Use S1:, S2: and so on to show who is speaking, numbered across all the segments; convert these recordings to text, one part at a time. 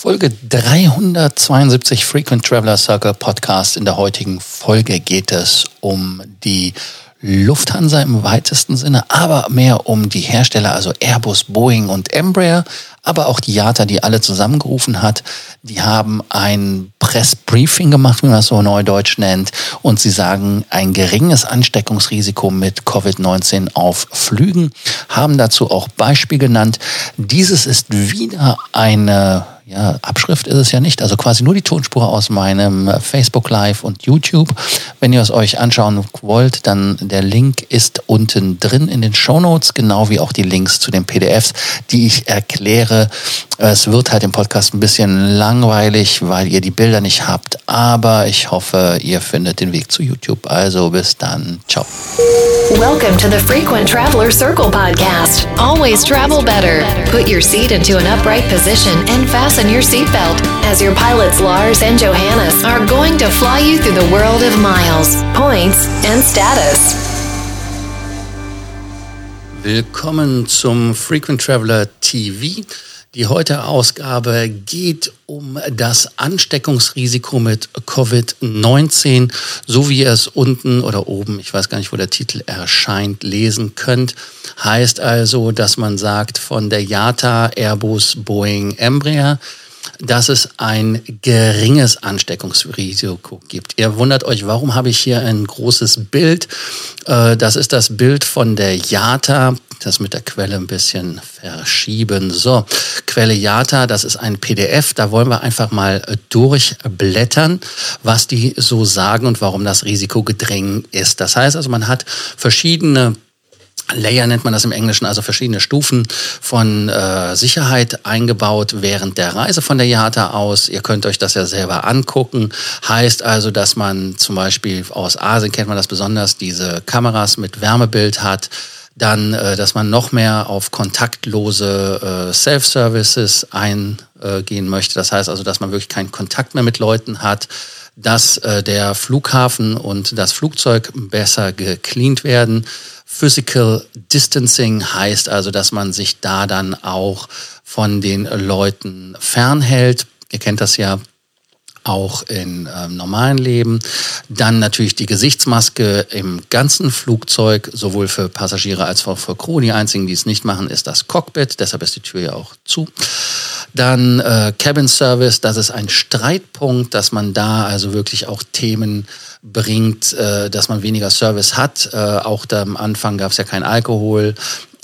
S1: Folge 372 Frequent Traveler Circle Podcast. In der heutigen Folge geht es um die Lufthansa im weitesten Sinne, aber mehr um die Hersteller, also Airbus, Boeing und Embraer, aber auch die IATA, die alle zusammengerufen hat. Die haben ein Pressbriefing gemacht, wie man das so neudeutsch nennt, und sie sagen, ein geringes Ansteckungsrisiko mit Covid-19 auf Flügen, haben dazu auch Beispiel genannt. Dieses ist wieder eine ja, Abschrift ist es ja nicht. Also quasi nur die Tonspur aus meinem Facebook Live und YouTube. Wenn ihr es euch anschauen wollt, dann der Link ist unten drin in den Show Notes, genau wie auch die Links zu den PDFs, die ich erkläre. Es wird halt im Podcast ein bisschen langweilig, weil ihr die Bilder nicht habt, aber ich hoffe, ihr findet den Weg zu YouTube. Also bis dann. Ciao.
S2: Welcome to the Frequent Traveler Circle podcast. Always travel better. Put your seat into an upright position and fasten your seatbelt as your pilots Lars and Johannes are going to fly you through the world of miles, points and status.
S1: Willkommen zum Frequent Traveler TV. Die heutige Ausgabe geht um das Ansteckungsrisiko mit Covid-19, so wie ihr es unten oder oben, ich weiß gar nicht, wo der Titel erscheint, lesen könnt. Heißt also, dass man sagt von der IATA, Airbus, Boeing, Embraer, dass es ein geringes Ansteckungsrisiko gibt. Ihr wundert euch, warum habe ich hier ein großes Bild? Äh, das ist das Bild von der JATA. Das mit der Quelle ein bisschen verschieben. So, Quelle JATA, das ist ein PDF. Da wollen wir einfach mal durchblättern, was die so sagen und warum das Risiko gering ist. Das heißt also, man hat verschiedene Layer nennt man das im Englischen, also verschiedene Stufen von äh, Sicherheit eingebaut während der Reise von der IATA aus. Ihr könnt euch das ja selber angucken. Heißt also, dass man zum Beispiel aus Asien kennt man das besonders, diese Kameras mit Wärmebild hat. Dann, äh, dass man noch mehr auf kontaktlose äh, Self-Services eingehen möchte. Das heißt also, dass man wirklich keinen Kontakt mehr mit Leuten hat dass äh, der Flughafen und das Flugzeug besser gecleant werden. Physical Distancing heißt also, dass man sich da dann auch von den Leuten fernhält. Ihr kennt das ja auch im ähm, normalen Leben. Dann natürlich die Gesichtsmaske im ganzen Flugzeug, sowohl für Passagiere als auch für Crew. Die einzigen, die es nicht machen, ist das Cockpit. Deshalb ist die Tür ja auch zu. Dann äh, Cabin Service, das ist ein Streitpunkt, dass man da also wirklich auch Themen bringt, äh, dass man weniger Service hat. Äh, auch da am Anfang gab es ja kein Alkohol,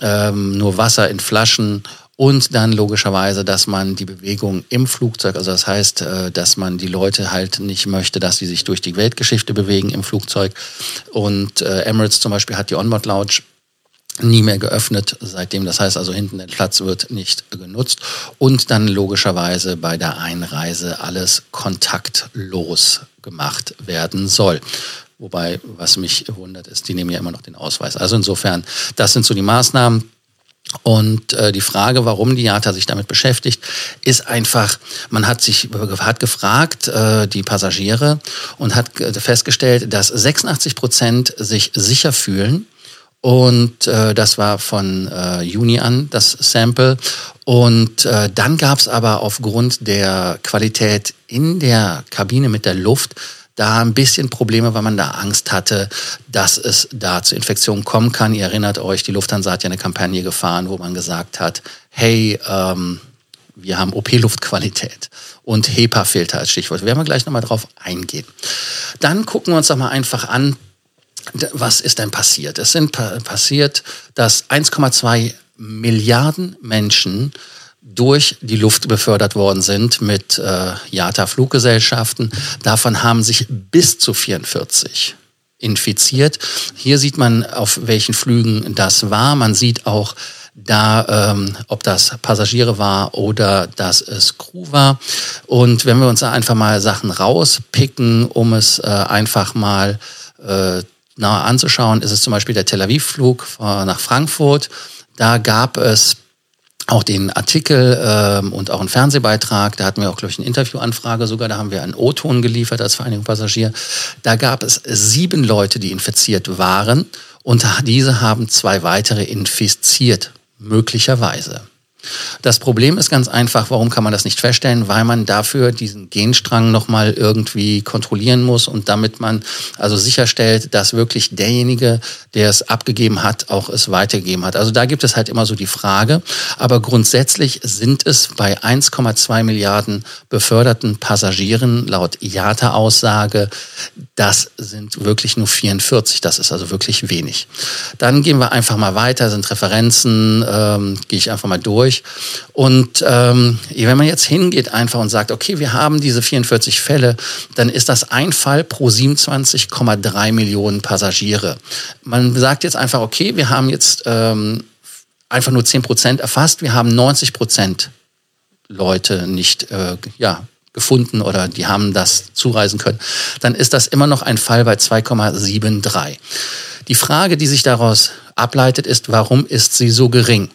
S1: ähm, nur Wasser in Flaschen und dann logischerweise, dass man die Bewegung im Flugzeug, also das heißt, äh, dass man die Leute halt nicht möchte, dass sie sich durch die Weltgeschichte bewegen im Flugzeug. Und äh, Emirates zum Beispiel hat die Onboard Lounge nie mehr geöffnet seitdem. Das heißt also, hinten der Platz wird nicht genutzt. Und dann logischerweise bei der Einreise alles kontaktlos gemacht werden soll. Wobei, was mich wundert, ist, die nehmen ja immer noch den Ausweis. Also insofern, das sind so die Maßnahmen. Und äh, die Frage, warum die JATA sich damit beschäftigt, ist einfach, man hat sich hat gefragt, äh, die Passagiere, und hat festgestellt, dass 86 Prozent sich sicher fühlen, und äh, das war von äh, Juni an das Sample. Und äh, dann gab es aber aufgrund der Qualität in der Kabine mit der Luft da ein bisschen Probleme, weil man da Angst hatte, dass es da zu Infektionen kommen kann. Ihr erinnert euch, die Lufthansa hat ja eine Kampagne gefahren, wo man gesagt hat, hey, ähm, wir haben OP-Luftqualität und HEPA-Filter als Stichwort. Wir werden gleich nochmal drauf eingehen. Dann gucken wir uns doch mal einfach an, was ist denn passiert? Es sind pa passiert, dass 1,2 Milliarden Menschen durch die Luft befördert worden sind mit äh, JATA-Fluggesellschaften. Davon haben sich bis zu 44 infiziert. Hier sieht man, auf welchen Flügen das war. Man sieht auch da, ähm, ob das Passagiere war oder dass es Crew war. Und wenn wir uns da einfach mal Sachen rauspicken, um es äh, einfach mal äh, nahe anzuschauen, ist es zum Beispiel der Tel Aviv-Flug nach Frankfurt. Da gab es auch den Artikel ähm, und auch einen Fernsehbeitrag. Da hatten wir auch, glaube ich, eine Interviewanfrage sogar. Da haben wir einen O-Ton geliefert als Vereinigung Passagier. Da gab es sieben Leute, die infiziert waren. Und diese haben zwei weitere infiziert, möglicherweise. Das Problem ist ganz einfach, warum kann man das nicht feststellen? Weil man dafür diesen Genstrang nochmal irgendwie kontrollieren muss und damit man also sicherstellt, dass wirklich derjenige, der es abgegeben hat, auch es weitergegeben hat. Also da gibt es halt immer so die Frage. Aber grundsätzlich sind es bei 1,2 Milliarden beförderten Passagieren laut IATA-Aussage, das sind wirklich nur 44. Das ist also wirklich wenig. Dann gehen wir einfach mal weiter, sind Referenzen, ähm, gehe ich einfach mal durch. Und ähm, wenn man jetzt hingeht einfach und sagt, okay, wir haben diese 44 Fälle, dann ist das ein Fall pro 27,3 Millionen Passagiere. Man sagt jetzt einfach, okay, wir haben jetzt ähm, einfach nur 10 Prozent erfasst, wir haben 90 Prozent Leute nicht äh, ja, gefunden oder die haben das zureisen können, dann ist das immer noch ein Fall bei 2,73. Die Frage, die sich daraus ableitet, ist, warum ist sie so gering?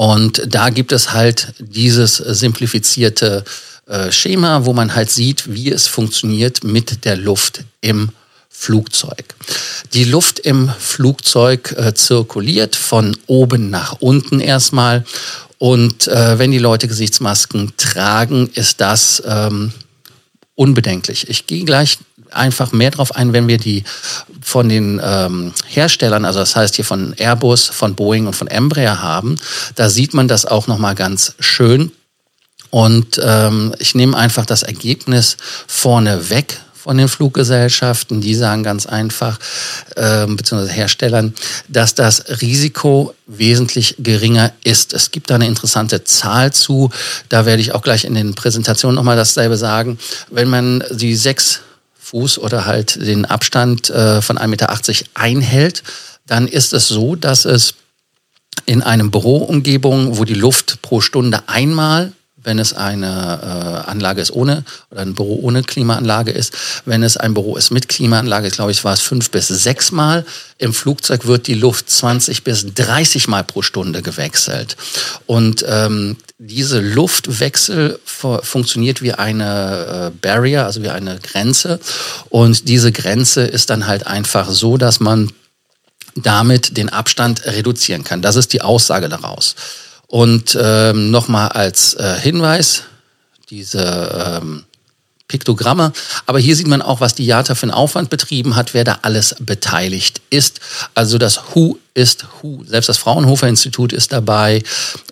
S1: Und da gibt es halt dieses simplifizierte äh, Schema, wo man halt sieht, wie es funktioniert mit der Luft im Flugzeug. Die Luft im Flugzeug äh, zirkuliert von oben nach unten erstmal. Und äh, wenn die Leute Gesichtsmasken tragen, ist das ähm, unbedenklich. Ich gehe gleich einfach mehr drauf ein, wenn wir die von den ähm, Herstellern, also das heißt hier von Airbus, von Boeing und von Embraer haben. Da sieht man das auch nochmal ganz schön. Und ähm, ich nehme einfach das Ergebnis vorne weg von den Fluggesellschaften. Die sagen ganz einfach, äh, beziehungsweise Herstellern, dass das Risiko wesentlich geringer ist. Es gibt da eine interessante Zahl zu. Da werde ich auch gleich in den Präsentationen nochmal dasselbe sagen. Wenn man die sechs Fuß oder halt den Abstand äh, von 1,80 Meter einhält, dann ist es so, dass es in einem Büroumgebung, wo die Luft pro Stunde einmal wenn es eine äh, Anlage ist ohne oder ein Büro ohne Klimaanlage ist. Wenn es ein Büro ist mit Klimaanlage, glaube ich, war es fünf bis sechs Mal. Im Flugzeug wird die Luft 20 bis 30 Mal pro Stunde gewechselt. Und ähm, diese Luftwechsel funktioniert wie eine äh, Barrier, also wie eine Grenze. Und diese Grenze ist dann halt einfach so, dass man damit den Abstand reduzieren kann. Das ist die Aussage daraus. Und ähm, nochmal als äh, Hinweis, diese ähm, Piktogramme. Aber hier sieht man auch, was die JATA für einen Aufwand betrieben hat, wer da alles beteiligt ist. Also das Who ist Who. Selbst das Fraunhofer Institut ist dabei,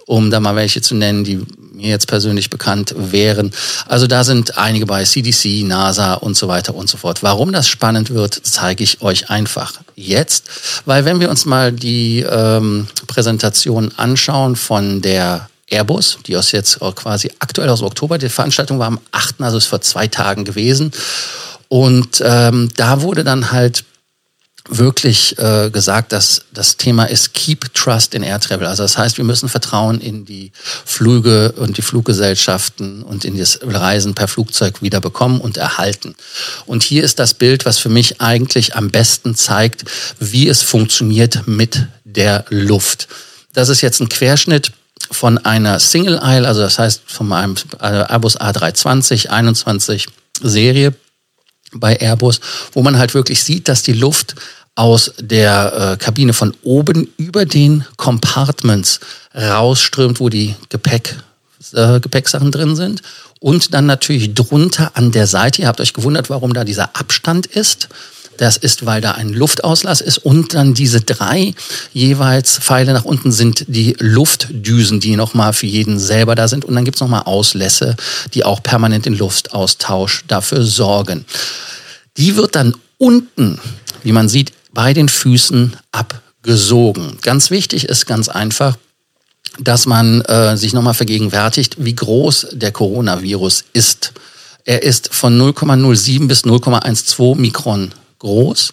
S1: um da mal welche zu nennen, die mir jetzt persönlich bekannt wären. Also da sind einige bei CDC, NASA und so weiter und so fort. Warum das spannend wird, zeige ich euch einfach jetzt, weil wenn wir uns mal die ähm, Präsentation anschauen von der Airbus, die aus jetzt quasi aktuell aus Oktober, die Veranstaltung war am 8., also ist vor zwei Tagen gewesen. Und ähm, da wurde dann halt wirklich äh, gesagt, dass das Thema ist Keep Trust in Air Travel. Also das heißt, wir müssen Vertrauen in die Flüge und die Fluggesellschaften und in das Reisen per Flugzeug wieder bekommen und erhalten. Und hier ist das Bild, was für mich eigentlich am besten zeigt, wie es funktioniert mit der Luft. Das ist jetzt ein Querschnitt von einer Single Aisle, also das heißt von einem Airbus A320 21 Serie bei Airbus, wo man halt wirklich sieht, dass die Luft aus der äh, Kabine von oben über den Compartments rausströmt, wo die Gepäck, äh, Gepäcksachen drin sind. Und dann natürlich drunter an der Seite. Ihr habt euch gewundert, warum da dieser Abstand ist. Das ist, weil da ein Luftauslass ist und dann diese drei jeweils Pfeile nach unten sind die Luftdüsen, die nochmal für jeden selber da sind. Und dann gibt's nochmal Auslässe, die auch permanent den Luftaustausch dafür sorgen. Die wird dann unten, wie man sieht, bei den Füßen abgesogen. Ganz wichtig ist ganz einfach, dass man äh, sich nochmal vergegenwärtigt, wie groß der Coronavirus ist. Er ist von 0,07 bis 0,12 Mikron groß.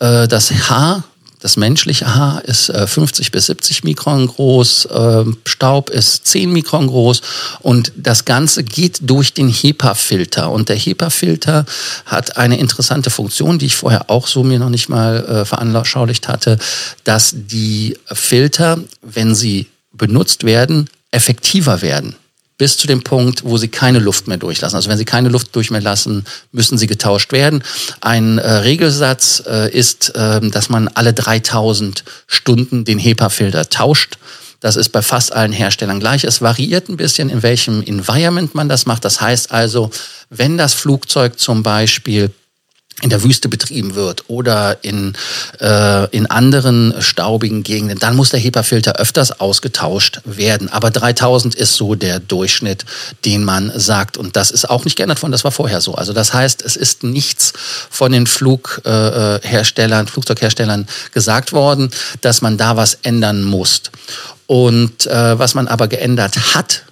S1: Äh, das Haar das menschliche Haar ist 50 äh, bis 70 Mikron groß, ähm, Staub ist 10 Mikron groß und das Ganze geht durch den HEPA-Filter. Und der HEPA-Filter hat eine interessante Funktion, die ich vorher auch so mir noch nicht mal äh, veranschaulicht hatte, dass die Filter, wenn sie benutzt werden, effektiver werden bis zu dem Punkt, wo sie keine Luft mehr durchlassen. Also wenn sie keine Luft durch mehr lassen, müssen sie getauscht werden. Ein äh, Regelsatz äh, ist, äh, dass man alle 3000 Stunden den HEPA-Filter tauscht. Das ist bei fast allen Herstellern gleich. Es variiert ein bisschen, in welchem Environment man das macht. Das heißt also, wenn das Flugzeug zum Beispiel in der Wüste betrieben wird oder in, äh, in anderen staubigen Gegenden, dann muss der HEPA-Filter öfters ausgetauscht werden. Aber 3000 ist so der Durchschnitt, den man sagt. Und das ist auch nicht geändert worden, das war vorher so. Also das heißt, es ist nichts von den Flugherstellern, Flugzeugherstellern gesagt worden, dass man da was ändern muss. Und äh, was man aber geändert hat,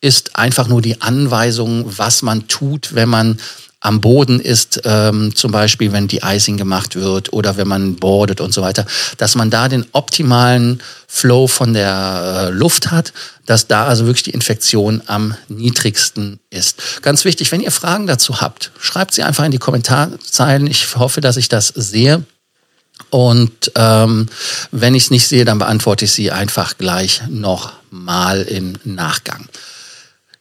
S1: ist einfach nur die Anweisung, was man tut, wenn man am Boden ist, ähm, zum Beispiel wenn die Icing gemacht wird oder wenn man boardet und so weiter, dass man da den optimalen Flow von der äh, Luft hat, dass da also wirklich die Infektion am niedrigsten ist. Ganz wichtig, wenn ihr Fragen dazu habt, schreibt sie einfach in die Kommentarzeilen. Ich hoffe, dass ich das sehe. Und ähm, wenn ich es nicht sehe, dann beantworte ich sie einfach gleich nochmal im Nachgang.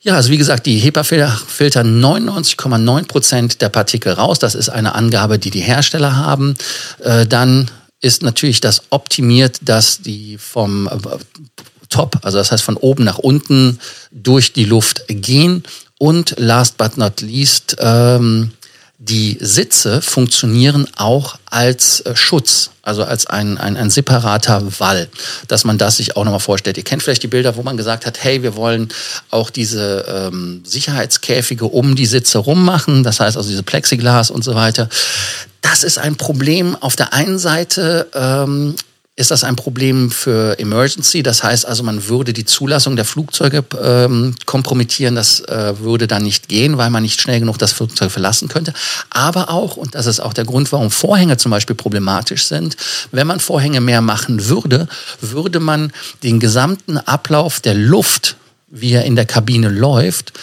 S1: Ja, also wie gesagt, die HEPA filtern 99,9 Prozent der Partikel raus. Das ist eine Angabe, die die Hersteller haben. Äh, dann ist natürlich das optimiert, dass die vom äh, Top, also das heißt von oben nach unten durch die Luft gehen. Und last but not least, ähm, die Sitze funktionieren auch als äh, Schutz, also als ein, ein, ein separater Wall, dass man das sich auch nochmal vorstellt. Ihr kennt vielleicht die Bilder, wo man gesagt hat, hey, wir wollen auch diese ähm, Sicherheitskäfige um die Sitze rummachen, das heißt also diese Plexiglas und so weiter. Das ist ein Problem auf der einen Seite, ähm, ist das ein Problem für Emergency. Das heißt also, man würde die Zulassung der Flugzeuge ähm, kompromittieren. Das äh, würde dann nicht gehen, weil man nicht schnell genug das Flugzeug verlassen könnte. Aber auch, und das ist auch der Grund, warum Vorhänge zum Beispiel problematisch sind, wenn man Vorhänge mehr machen würde, würde man den gesamten Ablauf der Luft, wie er in der Kabine läuft,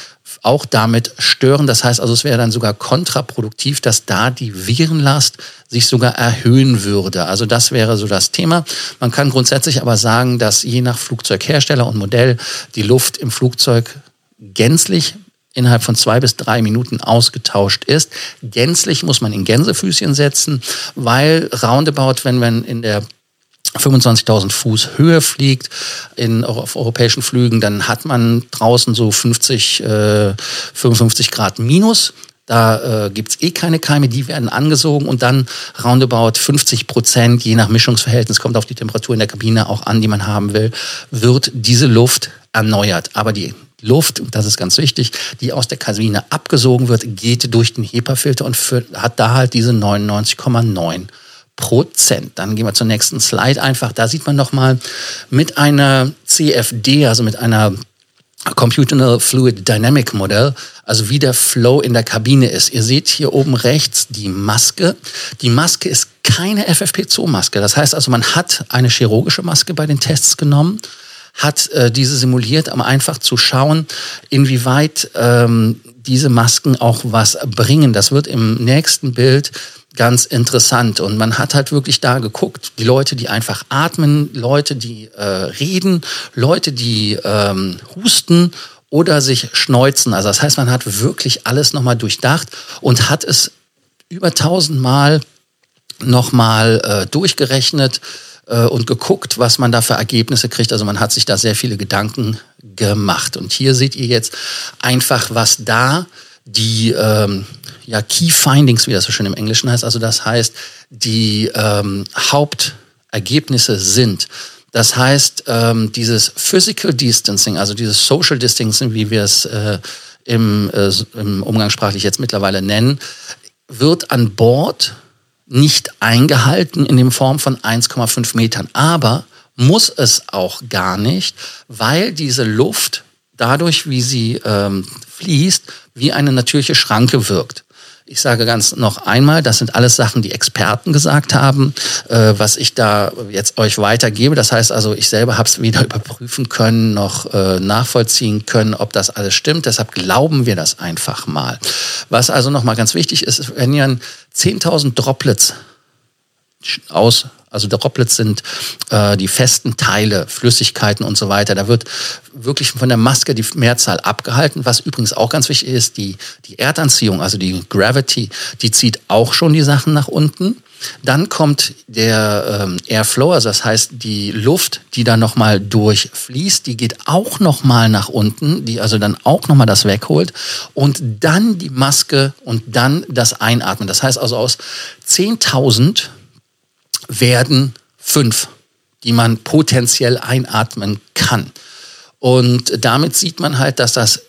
S1: auch damit stören. Das heißt also, es wäre dann sogar kontraproduktiv, dass da die Virenlast sich sogar erhöhen würde. Also das wäre so das Thema. Man kann grundsätzlich aber sagen, dass je nach Flugzeughersteller und Modell die Luft im Flugzeug gänzlich innerhalb von zwei bis drei Minuten ausgetauscht ist. Gänzlich muss man in Gänsefüßchen setzen, weil roundabout, wenn man in der 25.000 Fuß Höhe fliegt in, auf europäischen Flügen, dann hat man draußen so 50, äh, 55 Grad minus. Da äh, gibt's eh keine Keime, die werden angesogen und dann roundabout 50 Prozent, je nach Mischungsverhältnis, kommt auf die Temperatur in der Kabine auch an, die man haben will, wird diese Luft erneuert. Aber die Luft, das ist ganz wichtig, die aus der Kabine abgesogen wird, geht durch den HEPA-Filter und hat da halt diese 99,9 Prozent. Dann gehen wir zur nächsten Slide einfach. Da sieht man nochmal mit einer CFD, also mit einer Computational Fluid Dynamic Modell, also wie der Flow in der Kabine ist. Ihr seht hier oben rechts die Maske. Die Maske ist keine FFP2-Maske. Das heißt also, man hat eine chirurgische Maske bei den Tests genommen, hat äh, diese simuliert, um einfach zu schauen, inwieweit ähm, diese Masken auch was bringen. Das wird im nächsten Bild ganz interessant. Und man hat halt wirklich da geguckt, die Leute, die einfach atmen, Leute, die äh, reden, Leute, die ähm, husten oder sich schneuzen. Also das heißt, man hat wirklich alles nochmal durchdacht und hat es über tausendmal nochmal äh, durchgerechnet äh, und geguckt, was man da für Ergebnisse kriegt. Also man hat sich da sehr viele Gedanken gemacht. Und hier seht ihr jetzt einfach, was da die ähm, ja, Key Findings, wie das so schön im Englischen heißt. Also das heißt, die ähm, Hauptergebnisse sind. Das heißt, ähm, dieses Physical Distancing, also dieses Social Distancing, wie wir es äh, im, äh, im umgangssprachlich jetzt mittlerweile nennen, wird an Bord nicht eingehalten in dem Form von 1,5 Metern. Aber muss es auch gar nicht, weil diese Luft dadurch, wie sie ähm, fließt, wie eine natürliche Schranke wirkt. Ich sage ganz noch einmal, das sind alles Sachen, die Experten gesagt haben, äh, was ich da jetzt euch weitergebe. Das heißt also, ich selber habe es weder überprüfen können noch äh, nachvollziehen können, ob das alles stimmt. Deshalb glauben wir das einfach mal. Was also nochmal ganz wichtig ist, wenn ihr 10.000 Droplets aus also Droplets sind äh, die festen Teile, Flüssigkeiten und so weiter. Da wird wirklich von der Maske die Mehrzahl abgehalten. Was übrigens auch ganz wichtig ist, die, die Erdanziehung, also die Gravity, die zieht auch schon die Sachen nach unten. Dann kommt der ähm, Airflow, also das heißt die Luft, die da nochmal durchfließt, die geht auch nochmal nach unten, die also dann auch nochmal das wegholt. Und dann die Maske und dann das Einatmen. Das heißt also aus 10.000 werden fünf, die man potenziell einatmen kann. Und damit sieht man halt, dass das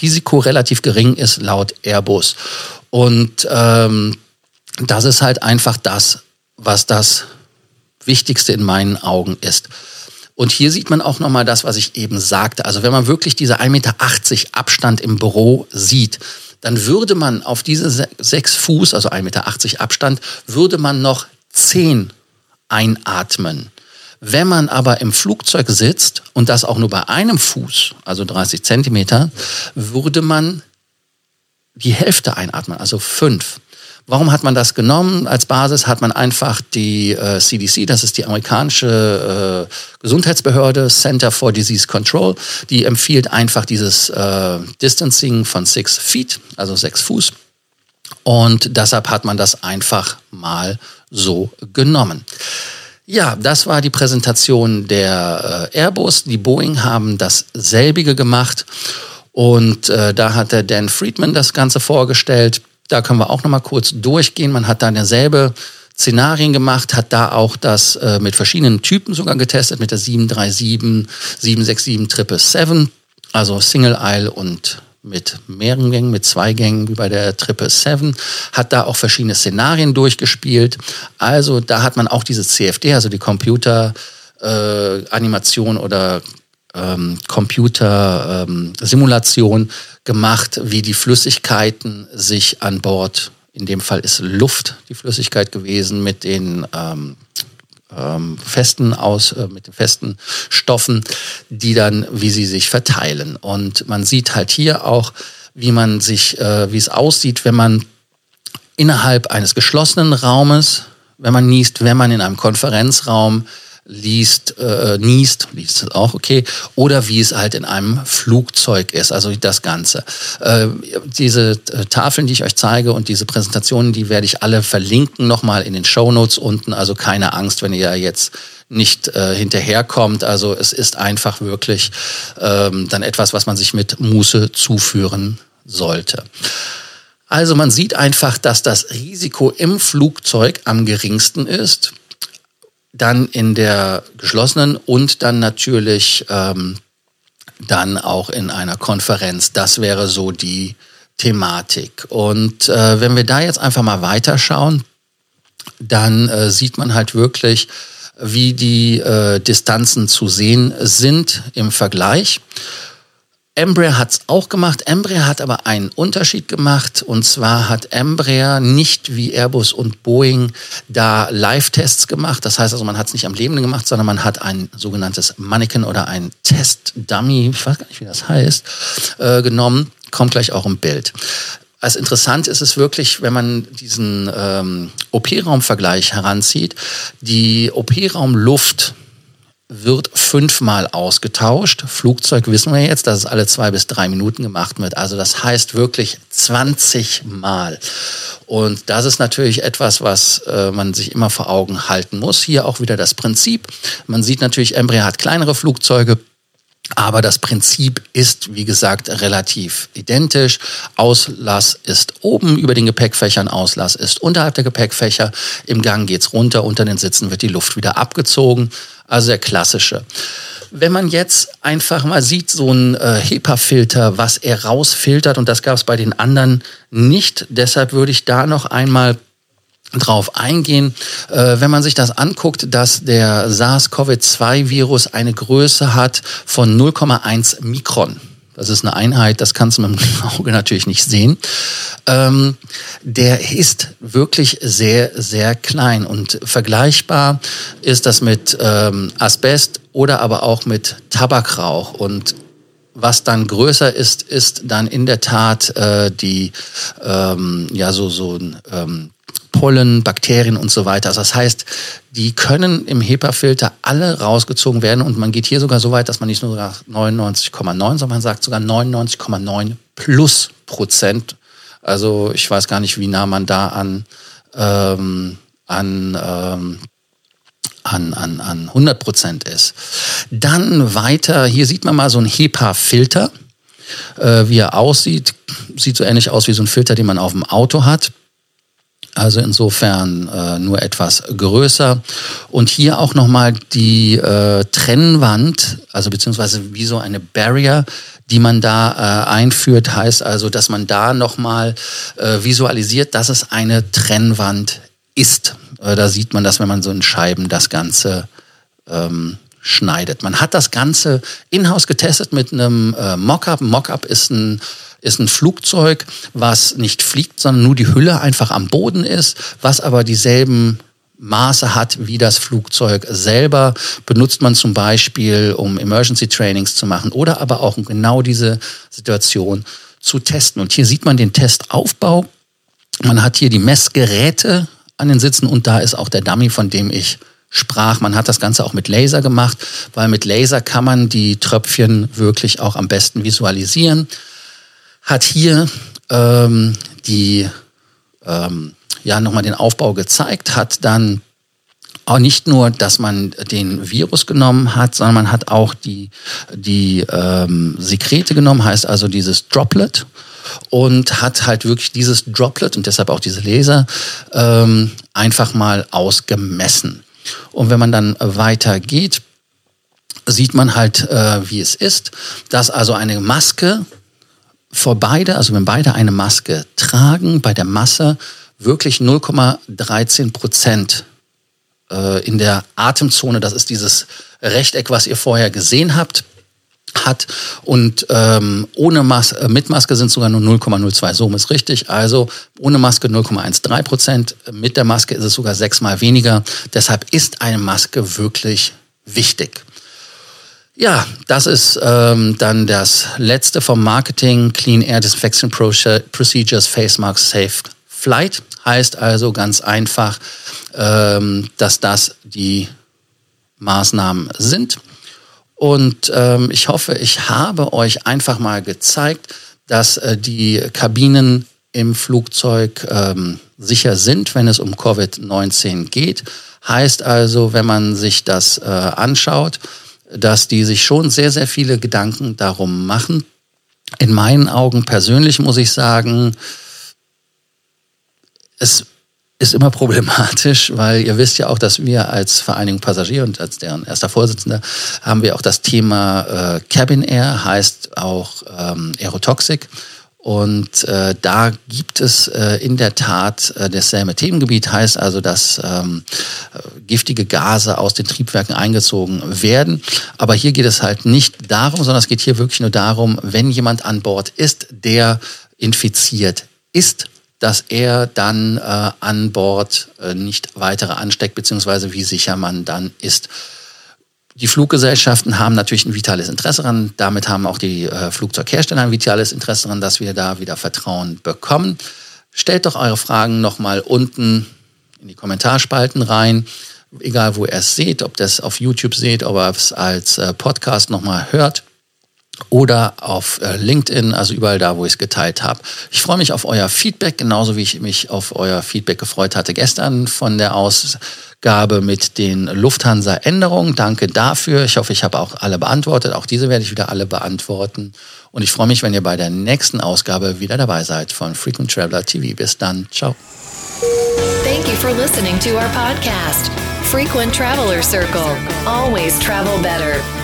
S1: Risiko relativ gering ist laut Airbus. Und ähm, das ist halt einfach das, was das Wichtigste in meinen Augen ist. Und hier sieht man auch nochmal das, was ich eben sagte. Also wenn man wirklich diese 1,80 Meter Abstand im Büro sieht, dann würde man auf diese sechs Fuß, also 1,80 Meter Abstand, würde man noch zehn einatmen. Wenn man aber im Flugzeug sitzt und das auch nur bei einem Fuß, also 30 Zentimeter, würde man die Hälfte einatmen, also fünf. Warum hat man das genommen? Als Basis hat man einfach die äh, CDC, das ist die amerikanische äh, Gesundheitsbehörde, Center for Disease Control, die empfiehlt einfach dieses äh, Distancing von six feet, also sechs Fuß. Und deshalb hat man das einfach mal so genommen. Ja, das war die Präsentation der äh, Airbus. Die Boeing haben dasselbige gemacht. Und äh, da hat der Dan Friedman das Ganze vorgestellt. Da können wir auch nochmal kurz durchgehen. Man hat da derselbe Szenarien gemacht, hat da auch das äh, mit verschiedenen Typen sogar getestet, mit der 737, 767 777, also Single Aisle und mit mehreren Gängen, mit zwei Gängen wie bei der 777, hat da auch verschiedene Szenarien durchgespielt. Also da hat man auch diese CFD, also die Computer äh, oder ähm, Computer-Simulation ähm, gemacht, wie die Flüssigkeiten sich an Bord, in dem Fall ist Luft die Flüssigkeit gewesen, mit den ähm, ähm, festen aus, äh, mit den festen Stoffen, die dann, wie sie sich verteilen. Und man sieht halt hier auch, wie man sich, äh, wie es aussieht, wenn man innerhalb eines geschlossenen Raumes, wenn man niest, wenn man in einem Konferenzraum liest, äh, niest, liest auch okay, oder wie es halt in einem Flugzeug ist, also das Ganze. Äh, diese äh, Tafeln, die ich euch zeige und diese Präsentationen, die werde ich alle verlinken nochmal in den Show Notes unten, also keine Angst, wenn ihr jetzt nicht äh, hinterherkommt. Also es ist einfach wirklich ähm, dann etwas, was man sich mit Muße zuführen sollte. Also man sieht einfach, dass das Risiko im Flugzeug am geringsten ist dann in der geschlossenen und dann natürlich ähm, dann auch in einer Konferenz. Das wäre so die Thematik. Und äh, wenn wir da jetzt einfach mal weiterschauen, dann äh, sieht man halt wirklich, wie die äh, Distanzen zu sehen sind im Vergleich. Embraer hat es auch gemacht. Embraer hat aber einen Unterschied gemacht. Und zwar hat Embraer nicht wie Airbus und Boeing da Live-Tests gemacht. Das heißt also, man hat es nicht am Lebenden gemacht, sondern man hat ein sogenanntes Mannequin oder ein Test-Dummy, ich weiß gar nicht, wie das heißt, äh, genommen. Kommt gleich auch im Bild. Als interessant ist es wirklich, wenn man diesen ähm, OP-Raum-Vergleich heranzieht, die OP-Raumluft wird fünfmal ausgetauscht. Flugzeug wissen wir jetzt, dass es alle zwei bis drei Minuten gemacht wird. Also das heißt wirklich 20 Mal. Und das ist natürlich etwas, was äh, man sich immer vor Augen halten muss. Hier auch wieder das Prinzip. Man sieht natürlich, Embraer hat kleinere Flugzeuge. Aber das Prinzip ist, wie gesagt, relativ identisch. Auslass ist oben über den Gepäckfächern, Auslass ist unterhalb der Gepäckfächer. Im Gang geht's runter, unter den Sitzen wird die Luft wieder abgezogen. Also der klassische. Wenn man jetzt einfach mal sieht, so ein äh, HEPA-Filter, was er rausfiltert, und das gab es bei den anderen nicht, deshalb würde ich da noch einmal drauf eingehen. Äh, wenn man sich das anguckt, dass der SARS-CoV-2-Virus eine Größe hat von 0,1 Mikron. Das ist eine Einheit, das kannst du mit dem Auge natürlich nicht sehen. Ähm, der ist wirklich sehr, sehr klein und vergleichbar ist das mit ähm, Asbest oder aber auch mit Tabakrauch. Und was dann größer ist, ist dann in der Tat äh, die ähm, ja so so ein ähm, Pollen, Bakterien und so weiter. Also das heißt, die können im HEPA-Filter alle rausgezogen werden und man geht hier sogar so weit, dass man nicht nur 99,9, sondern man sagt sogar 99,9 plus Prozent. Also ich weiß gar nicht, wie nah man da an ähm, an, ähm, an, an, an 100 Prozent ist. Dann weiter, hier sieht man mal so einen HEPA-Filter, äh, wie er aussieht. Sieht so ähnlich aus wie so ein Filter, den man auf dem Auto hat. Also insofern äh, nur etwas größer. Und hier auch nochmal die äh, Trennwand, also beziehungsweise wie so eine Barrier, die man da äh, einführt, heißt also, dass man da nochmal äh, visualisiert, dass es eine Trennwand ist. Äh, da sieht man das, wenn man so in Scheiben das Ganze ähm, schneidet. Man hat das Ganze in-house getestet mit einem äh, Mockup. Mockup ist ein ist ein Flugzeug, was nicht fliegt, sondern nur die Hülle einfach am Boden ist, was aber dieselben Maße hat wie das Flugzeug selber, benutzt man zum Beispiel, um Emergency Trainings zu machen oder aber auch um genau diese Situation zu testen. Und hier sieht man den Testaufbau. Man hat hier die Messgeräte an den Sitzen und da ist auch der Dummy, von dem ich sprach. Man hat das Ganze auch mit Laser gemacht, weil mit Laser kann man die Tröpfchen wirklich auch am besten visualisieren hat hier ähm, die ähm, ja nochmal den Aufbau gezeigt, hat dann auch nicht nur, dass man den Virus genommen hat, sondern man hat auch die, die ähm, Sekrete genommen, heißt also dieses Droplet und hat halt wirklich dieses Droplet und deshalb auch diese Laser ähm, einfach mal ausgemessen. Und wenn man dann weiter geht, sieht man halt, äh, wie es ist, dass also eine Maske vor beide, also wenn beide eine Maske tragen, bei der Masse wirklich 0,13 Prozent äh, in der Atemzone, das ist dieses Rechteck, was ihr vorher gesehen habt, hat und ähm, ohne Mas äh, mit Maske sind sogar nur 0,02. So ist richtig. Also ohne Maske 0,13 Prozent. Mit der Maske ist es sogar sechsmal weniger. Deshalb ist eine Maske wirklich wichtig. Ja, das ist ähm, dann das letzte vom Marketing. Clean Air Disinfection Procedures Face Mask Safe Flight heißt also ganz einfach, ähm, dass das die Maßnahmen sind. Und ähm, ich hoffe, ich habe euch einfach mal gezeigt, dass äh, die Kabinen im Flugzeug ähm, sicher sind, wenn es um Covid-19 geht. Heißt also, wenn man sich das äh, anschaut, dass die sich schon sehr, sehr viele Gedanken darum machen. In meinen Augen persönlich muss ich sagen, es ist immer problematisch, weil ihr wisst ja auch, dass wir als Vereinigung Passagier und als deren erster Vorsitzender haben wir auch das Thema äh, Cabin Air, heißt auch ähm, Aerotoxik. Und äh, da gibt es äh, in der Tat äh, dasselbe Themengebiet, heißt also, dass ähm, äh, giftige Gase aus den Triebwerken eingezogen werden. Aber hier geht es halt nicht darum, sondern es geht hier wirklich nur darum, wenn jemand an Bord ist, der infiziert ist, dass er dann äh, an Bord äh, nicht weitere ansteckt, beziehungsweise wie sicher man dann ist. Die Fluggesellschaften haben natürlich ein vitales Interesse daran. Damit haben auch die äh, Flugzeughersteller ein vitales Interesse daran, dass wir da wieder Vertrauen bekommen. Stellt doch eure Fragen nochmal unten in die Kommentarspalten rein. Egal, wo ihr es seht, ob das auf YouTube seht, ob ihr es als äh, Podcast nochmal hört oder auf äh, LinkedIn, also überall da, wo ich es geteilt habe. Ich freue mich auf euer Feedback, genauso wie ich mich auf euer Feedback gefreut hatte gestern von der Aus Ausgabe mit den Lufthansa-Änderungen. Danke dafür. Ich hoffe, ich habe auch alle beantwortet. Auch diese werde ich wieder alle beantworten. Und ich freue mich, wenn ihr bei der nächsten Ausgabe wieder dabei seid von Frequent Traveler TV. Bis dann. Ciao.
S2: Thank you for listening to our podcast, Frequent Traveler Circle. Always travel better.